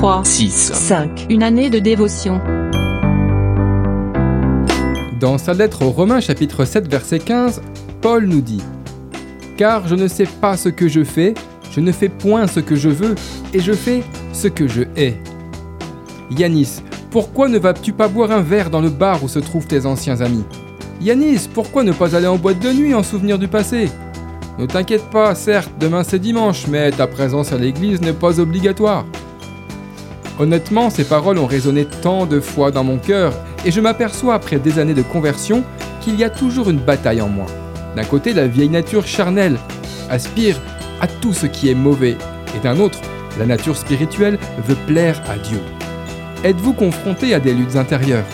3, 6, 5. Une année de dévotion. Dans sa lettre aux Romains chapitre 7 verset 15, Paul nous dit Car je ne sais pas ce que je fais, je ne fais point ce que je veux, et je fais ce que je hais. Yanis, pourquoi ne vas-tu pas boire un verre dans le bar où se trouvent tes anciens amis? Yanis, pourquoi ne pas aller en boîte de nuit en souvenir du passé? Ne t'inquiète pas, certes, demain c'est dimanche, mais ta présence à l'église n'est pas obligatoire. Honnêtement, ces paroles ont résonné tant de fois dans mon cœur, et je m'aperçois après des années de conversion qu'il y a toujours une bataille en moi. D'un côté, la vieille nature charnelle aspire à tout ce qui est mauvais, et d'un autre, la nature spirituelle veut plaire à Dieu. Êtes-vous confronté à des luttes intérieures?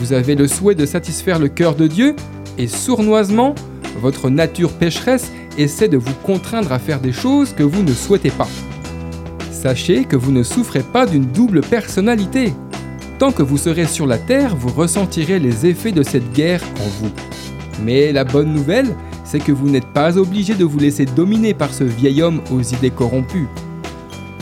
Vous avez le souhait de satisfaire le cœur de Dieu, et sournoisement, votre nature pécheresse essaie de vous contraindre à faire des choses que vous ne souhaitez pas. Sachez que vous ne souffrez pas d'une double personnalité. Tant que vous serez sur la terre, vous ressentirez les effets de cette guerre en vous. Mais la bonne nouvelle, c'est que vous n'êtes pas obligé de vous laisser dominer par ce vieil homme aux idées corrompues.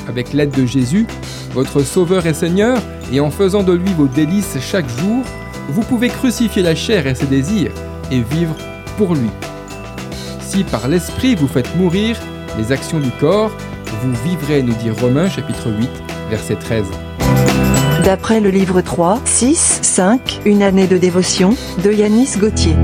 Avec l'aide de Jésus, votre Sauveur et Seigneur, et en faisant de lui vos délices chaque jour, vous pouvez crucifier la chair et ses désirs et vivre pour lui. Si par l'Esprit vous faites mourir les actions du corps, vous vivrez, nous dit Romains chapitre 8, verset 13. D'après le livre 3, 6, 5. Une année de dévotion de Yanis Gauthier.